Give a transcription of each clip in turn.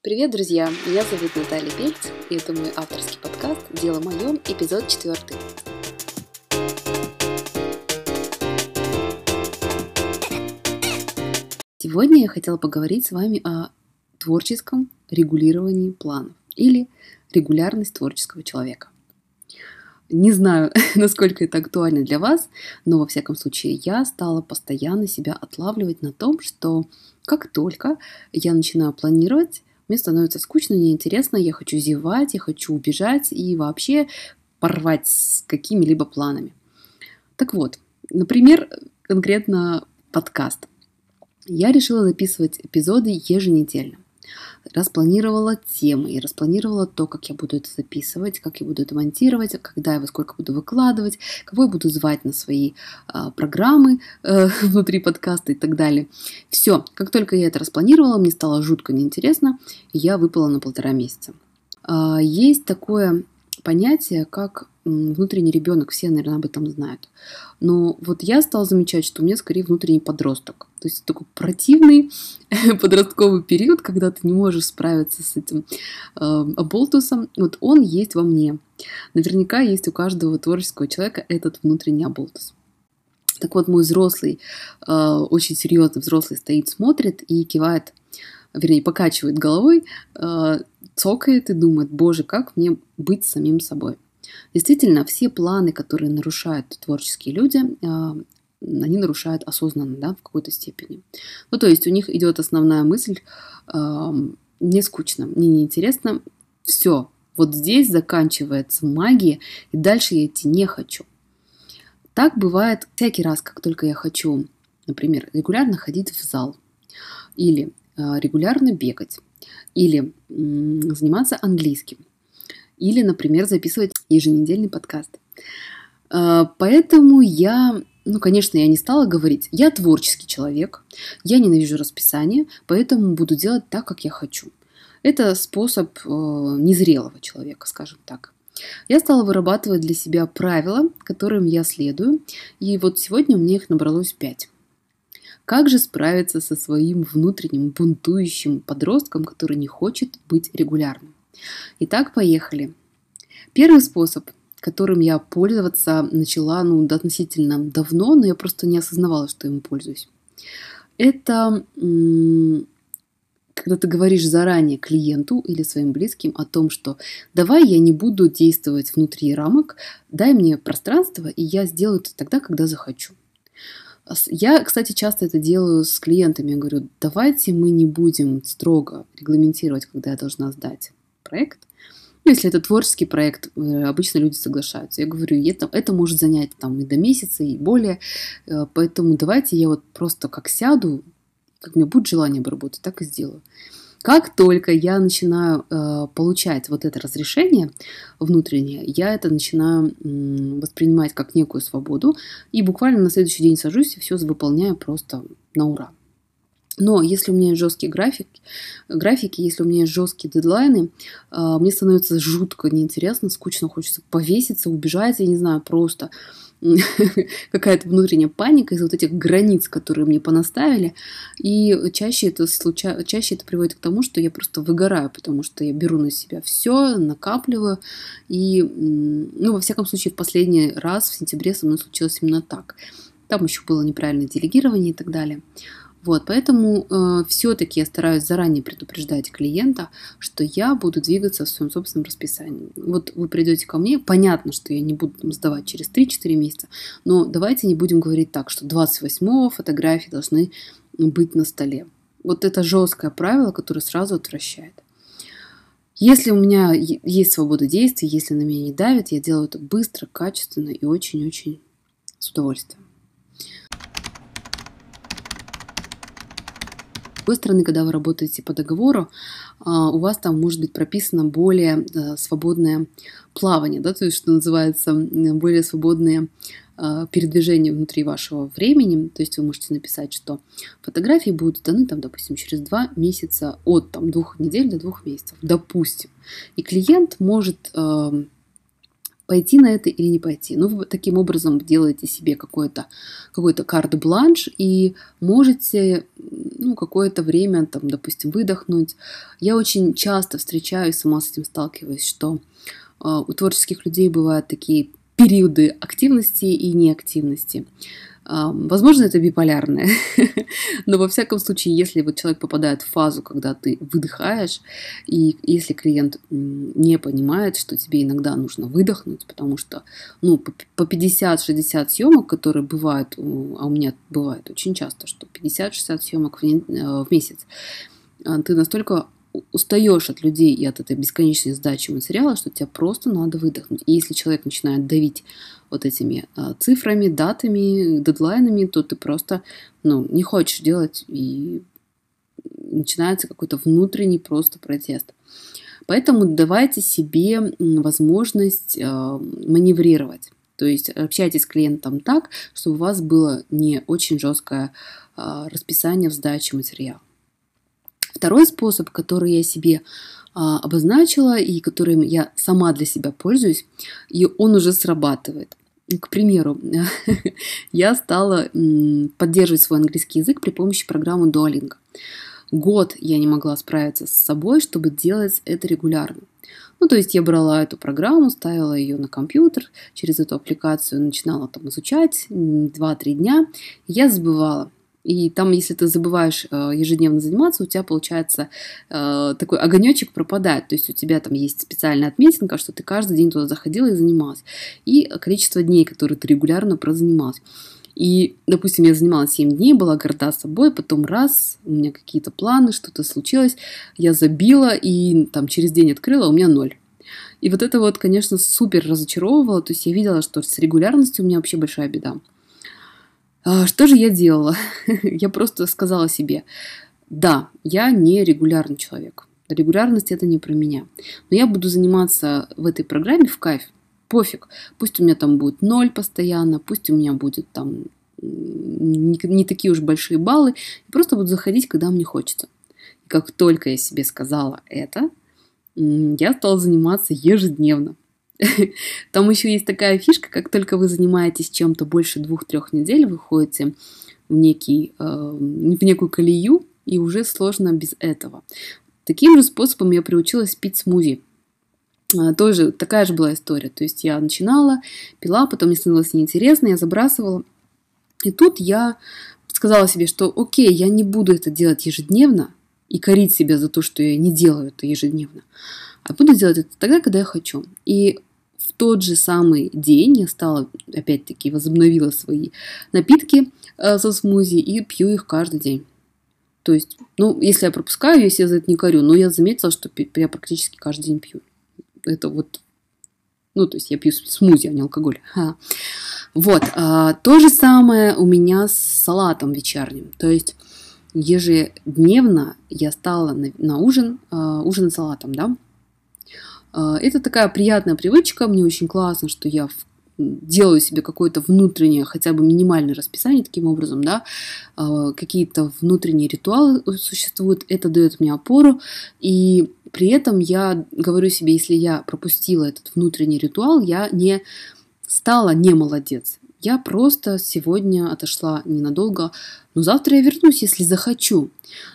Привет, друзья! Меня зовут Наталья Пельц, и это мой авторский подкаст «Дело мое», эпизод четвертый. Сегодня я хотела поговорить с вами о творческом регулировании планов или регулярность творческого человека. Не знаю, насколько это актуально для вас, но во всяком случае я стала постоянно себя отлавливать на том, что как только я начинаю планировать, мне становится скучно, неинтересно, я хочу зевать, я хочу убежать и вообще порвать с какими-либо планами. Так вот, например, конкретно подкаст. Я решила записывать эпизоды еженедельно распланировала темы и распланировала то, как я буду это записывать, как я буду это монтировать, когда я во сколько буду выкладывать, кого я буду звать на свои а, программы э, внутри подкаста и так далее. Все, как только я это распланировала, мне стало жутко неинтересно, и я выпала на полтора месяца. А, есть такое понятие, как внутренний ребенок, все, наверное, об этом знают. Но вот я стала замечать, что у меня скорее внутренний подросток. То есть такой противный подростковый период, когда ты не можешь справиться с этим э, оболтусом. Вот он есть во мне. Наверняка есть у каждого творческого человека этот внутренний оболтус. Так вот, мой взрослый, э, очень серьезный взрослый стоит, смотрит и кивает, вернее, покачивает головой, э, цокает и думает, боже, как мне быть самим собой. Действительно, все планы, которые нарушают творческие люди, а, они нарушают осознанно, да, в какой-то степени. Ну, то есть у них идет основная мысль, не скучно, мне неинтересно, все, вот здесь заканчивается магия, и дальше я идти не хочу. Так бывает всякий раз, как только я хочу, например, регулярно ходить в зал, или а, регулярно бегать, или заниматься английским, или, например, записывать еженедельный подкаст. А, поэтому я, ну, конечно, я не стала говорить, я творческий человек, я ненавижу расписание, поэтому буду делать так, как я хочу. Это способ э, незрелого человека, скажем так. Я стала вырабатывать для себя правила, которым я следую, и вот сегодня у меня их набралось пять. Как же справиться со своим внутренним бунтующим подростком, который не хочет быть регулярным? Итак, поехали. Первый способ, которым я пользоваться начала ну, относительно давно, но я просто не осознавала, что им пользуюсь. Это когда ты говоришь заранее клиенту или своим близким о том, что давай я не буду действовать внутри рамок, дай мне пространство, и я сделаю это тогда, когда захочу. Я, кстати, часто это делаю с клиентами. Я говорю, давайте мы не будем строго регламентировать, когда я должна сдать проект. Ну, если это творческий проект, э, обычно люди соглашаются. Я говорю, это, это может занять там и до месяца, и более. Э, поэтому давайте я вот просто как сяду, как мне будет желание обработать, так и сделаю. Как только я начинаю э, получать вот это разрешение внутреннее, я это начинаю э, воспринимать как некую свободу и буквально на следующий день сажусь и все выполняю просто на ура. Но если у меня есть жесткие графики, графики, если у меня есть жесткие дедлайны, а, мне становится жутко неинтересно, скучно, хочется повеситься, убежать, я не знаю, просто какая-то внутренняя паника из вот этих границ, которые мне понаставили. И чаще это, случа... чаще это приводит к тому, что я просто выгораю, потому что я беру на себя все, накапливаю. И, ну, во всяком случае, в последний раз в сентябре со мной случилось именно так. Там еще было неправильное делегирование и так далее. Вот, поэтому э, все-таки я стараюсь заранее предупреждать клиента, что я буду двигаться в своем собственном расписании. Вот вы придете ко мне, понятно, что я не буду там, сдавать через 3-4 месяца, но давайте не будем говорить так, что 28-го фотографии должны быть на столе. Вот это жесткое правило, которое сразу отвращает. Если у меня есть свобода действий, если на меня не давит, я делаю это быстро, качественно и очень-очень с удовольствием. Другой стороны, когда вы работаете по договору, а, у вас там может быть прописано более э, свободное плавание, да, то есть, что называется, более свободные а, передвижения внутри вашего времени. То есть вы можете написать, что фотографии будут даны, там, допустим, через два месяца, от там, двух недель до двух месяцев, допустим. И клиент может пойти на это или не пойти. Ну, вы таким образом делаете себе какой-то какой карт-бланш и можете ну, какое-то время, там, допустим, выдохнуть. Я очень часто встречаюсь, сама с этим сталкиваюсь, что э, у творческих людей бывают такие периоды активности и неактивности. Возможно, это биполярное, но во всяком случае, если вот человек попадает в фазу, когда ты выдыхаешь, и если клиент не понимает, что тебе иногда нужно выдохнуть, потому что ну, по 50-60 съемок, которые бывают, а у меня бывает очень часто, что 50-60 съемок э, в месяц, а, ты настолько устаешь от людей и от этой бесконечной сдачи материала, что тебе просто надо выдохнуть. И если человек начинает давить вот этими а, цифрами, датами, дедлайнами, то ты просто ну, не хочешь делать, и начинается какой-то внутренний просто протест. Поэтому давайте себе возможность а, маневрировать. То есть общайтесь с клиентом так, чтобы у вас было не очень жесткое а, расписание в сдаче материала. Второй способ, который я себе а, обозначила и которым я сама для себя пользуюсь, и он уже срабатывает. К примеру, я стала поддерживать свой английский язык при помощи программы Duolingo. Год я не могла справиться с собой, чтобы делать это регулярно. Ну, то есть я брала эту программу, ставила ее на компьютер, через эту аппликацию начинала там изучать 2-3 дня, я забывала. И там, если ты забываешь э, ежедневно заниматься, у тебя получается э, такой огонечек пропадает. То есть у тебя там есть специальная отметинка, что ты каждый день туда заходила и занималась. И количество дней, которые ты регулярно прозанималась. И, допустим, я занималась 7 дней, была горда собой, потом раз, у меня какие-то планы, что-то случилось, я забила и там через день открыла, а у меня ноль. И вот это вот, конечно, супер разочаровывало, то есть я видела, что с регулярностью у меня вообще большая беда. А, что же я делала? я просто сказала себе, да, я не регулярный человек. Регулярность это не про меня. Но я буду заниматься в этой программе в кайф. Пофиг. Пусть у меня там будет ноль постоянно, пусть у меня будет там не, такие уж большие баллы. Просто буду заходить, когда мне хочется. И как только я себе сказала это, я стала заниматься ежедневно. Там еще есть такая фишка, как только вы занимаетесь чем-то больше двух-трех недель, вы ходите в, некий, э, в некую колею, и уже сложно без этого. Таким же способом я приучилась пить смузи. А, тоже такая же была история. То есть я начинала, пила, потом мне становилось неинтересно, я забрасывала. И тут я сказала себе, что окей, я не буду это делать ежедневно и корить себя за то, что я не делаю это ежедневно, а буду делать это тогда, когда я хочу. И в тот же самый день я стала, опять-таки, возобновила свои напитки э, со смузи и пью их каждый день. То есть, ну, если я пропускаю, если я за это не корю, но я заметила, что я практически каждый день пью. Это вот, ну, то есть я пью смузи, а не алкоголь. Ха. Вот, а, то же самое у меня с салатом вечерним. То есть ежедневно я стала на, на ужин, а, ужин салатом, да, это такая приятная привычка, мне очень классно, что я делаю себе какое-то внутреннее, хотя бы минимальное расписание таким образом, да, а, какие-то внутренние ритуалы существуют, это дает мне опору, и при этом я говорю себе, если я пропустила этот внутренний ритуал, я не стала не молодец, я просто сегодня отошла ненадолго, но завтра я вернусь, если захочу.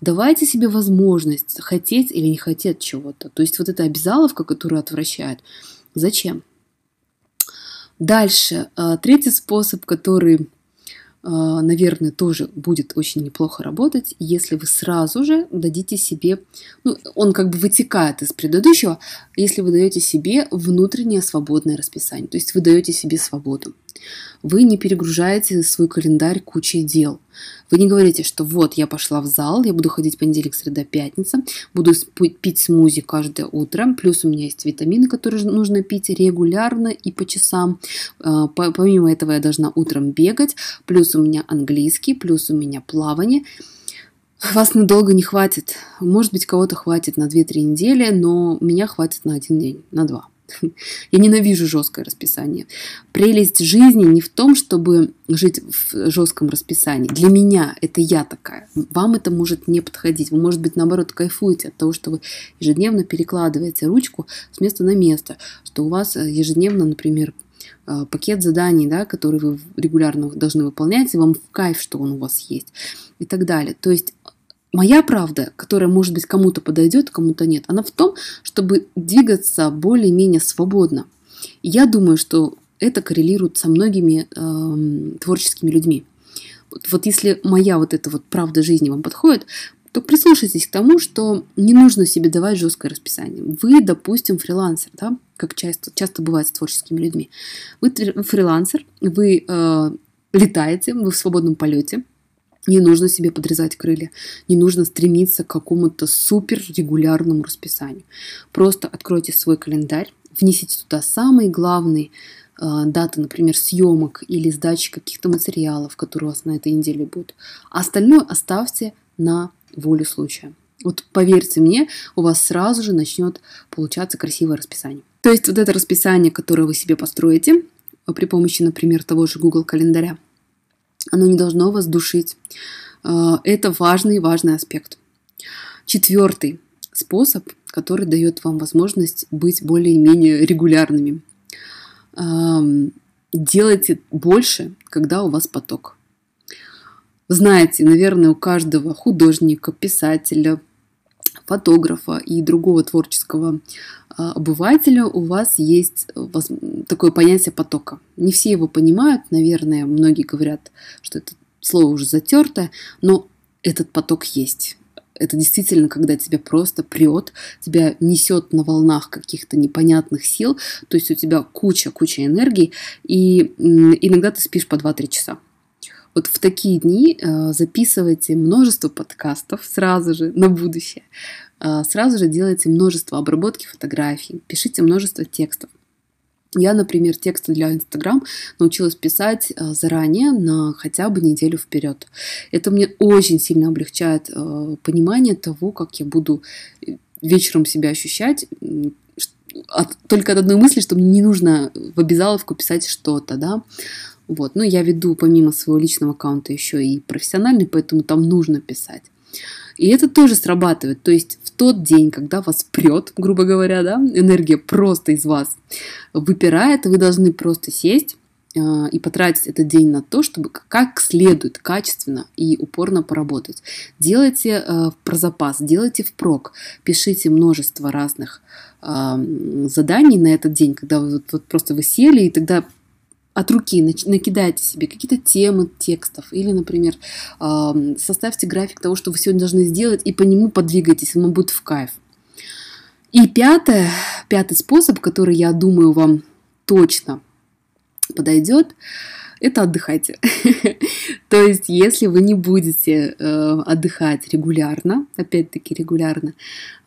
Давайте себе возможность хотеть или не хотеть чего-то. То есть вот эта обязаловка, которая отвращает. Зачем? Дальше. А, третий способ, который а, наверное, тоже будет очень неплохо работать, если вы сразу же дадите себе, ну, он как бы вытекает из предыдущего, если вы даете себе внутреннее свободное расписание, то есть вы даете себе свободу. Вы не перегружаете свой календарь кучей дел. Вы не говорите, что вот я пошла в зал, я буду ходить понедельник, среда, пятница, буду пить смузи каждое утро, плюс у меня есть витамины, которые нужно пить регулярно и по часам. А, помимо этого я должна утром бегать, плюс у меня английский, плюс у меня плавание. Вас надолго не хватит. Может быть, кого-то хватит на 2-3 недели, но меня хватит на один день, на два. Я ненавижу жесткое расписание. Прелесть жизни не в том, чтобы жить в жестком расписании. Для меня это я такая. Вам это может не подходить. Вы, может быть, наоборот, кайфуете от того, что вы ежедневно перекладываете ручку с места на место, что у вас э, ежедневно, например, э, пакет заданий, да, который вы регулярно должны выполнять, и вам в кайф, что он у вас есть и так далее. То есть Моя правда, которая, может быть, кому-то подойдет, кому-то нет, она в том, чтобы двигаться более-менее свободно. Я думаю, что это коррелирует со многими э, творческими людьми. Вот, вот если моя вот эта вот правда жизни вам подходит, то прислушайтесь к тому, что не нужно себе давать жесткое расписание. Вы, допустим, фрилансер, да, как часто, часто бывает с творческими людьми. Вы фрилансер, вы э, летаете, вы в свободном полете, не нужно себе подрезать крылья, не нужно стремиться к какому-то супер регулярному расписанию. Просто откройте свой календарь, внесите туда самые главные э, даты, например, съемок или сдачи каких-то материалов, которые у вас на этой неделе будут. А остальное оставьте на волю случая. Вот поверьте мне, у вас сразу же начнет получаться красивое расписание. То есть вот это расписание, которое вы себе построите при помощи, например, того же Google календаря, оно не должно вас душить. А, это важный важный аспект. Четвертый способ, который дает вам возможность быть более-менее регулярными. Делайте больше, когда у вас поток. Знаете, наверное, у каждого художника, писателя, фотографа и другого творческого а, обывателя у вас есть такое понятие потока. Не все его понимают, наверное, многие говорят, что это слово уже затертое, но этот поток есть. Это действительно, когда тебя просто прет, тебя несет на волнах каких-то непонятных сил, то есть у тебя куча-куча энергии, и иногда ты спишь по 2-3 часа. Вот в такие дни э, записывайте множество подкастов сразу же на будущее. Э, сразу же делайте множество обработки фотографий, пишите множество текстов. Я, например, тексты для Инстаграм научилась писать э, заранее на хотя бы неделю вперед. Это мне очень сильно облегчает понимание того, как я буду вечером себя ощущать, от, только от одной мысли, что мне не нужно в обязаловку писать что-то, да. Вот. Но я веду помимо своего личного аккаунта еще и профессиональный, поэтому там нужно писать. И это тоже срабатывает. То есть в тот день, когда вас прет, грубо говоря, да, энергия просто из вас выпирает, вы должны просто сесть э, и потратить этот день на то, чтобы как следует, качественно и упорно поработать. Делайте э, про запас, делайте впрок, пишите множество разных э, заданий на этот день, когда вы вот, вот просто вы сели, и тогда от руки накидайте себе какие-то темы текстов или, например, составьте график того, что вы сегодня должны сделать, и по нему подвигайтесь, ему будет в кайф. И пятое, пятый способ, который, я думаю, вам точно подойдет, это отдыхайте. То есть, если вы не будете э, отдыхать регулярно, опять-таки регулярно,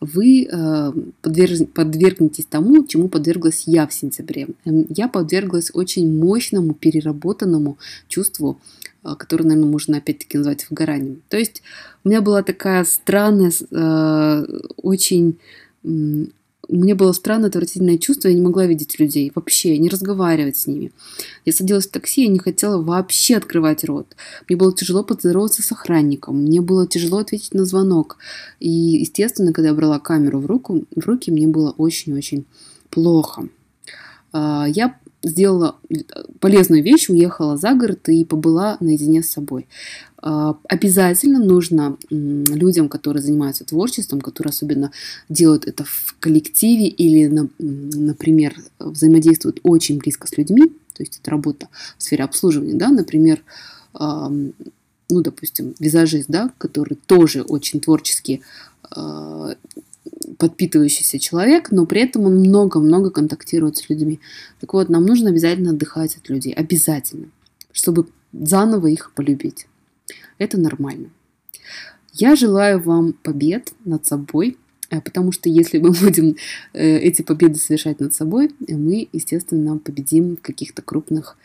вы э, подверг, подвергнетесь тому, чему подверглась я в сентябре. Эм, я подверглась очень мощному, переработанному чувству, э, которое, наверное, можно опять-таки назвать выгоранием. То есть, у меня была такая странная, очень мне было странно, отвратительное чувство, я не могла видеть людей вообще, не разговаривать с ними. Я садилась в такси, я не хотела вообще открывать рот. Мне было тяжело поздороваться с охранником, мне было тяжело ответить на звонок. И, естественно, когда я брала камеру в, руку, в руки, мне было очень-очень плохо. А, я сделала полезную вещь, уехала за город и побыла наедине с собой. А, обязательно нужно людям, которые занимаются творчеством, которые особенно делают это в коллективе или, например, взаимодействуют очень близко с людьми, то есть это работа в сфере обслуживания, да, например, ну, допустим, визажист, да, который тоже очень творчески а, подпитывающийся человек, но при этом он много-много контактирует с людьми. Так вот, нам нужно обязательно отдыхать от людей, обязательно, чтобы заново их полюбить. Это нормально. Я желаю вам побед над собой, э, потому что если мы будем э, эти победы совершать над собой, мы, естественно, победим в каких-то крупных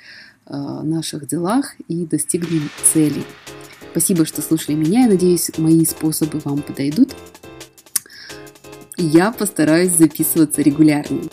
э, наших делах и достигнем целей. Спасибо, что слушали меня. Я надеюсь, мои способы вам подойдут. Я постараюсь записываться регулярнее.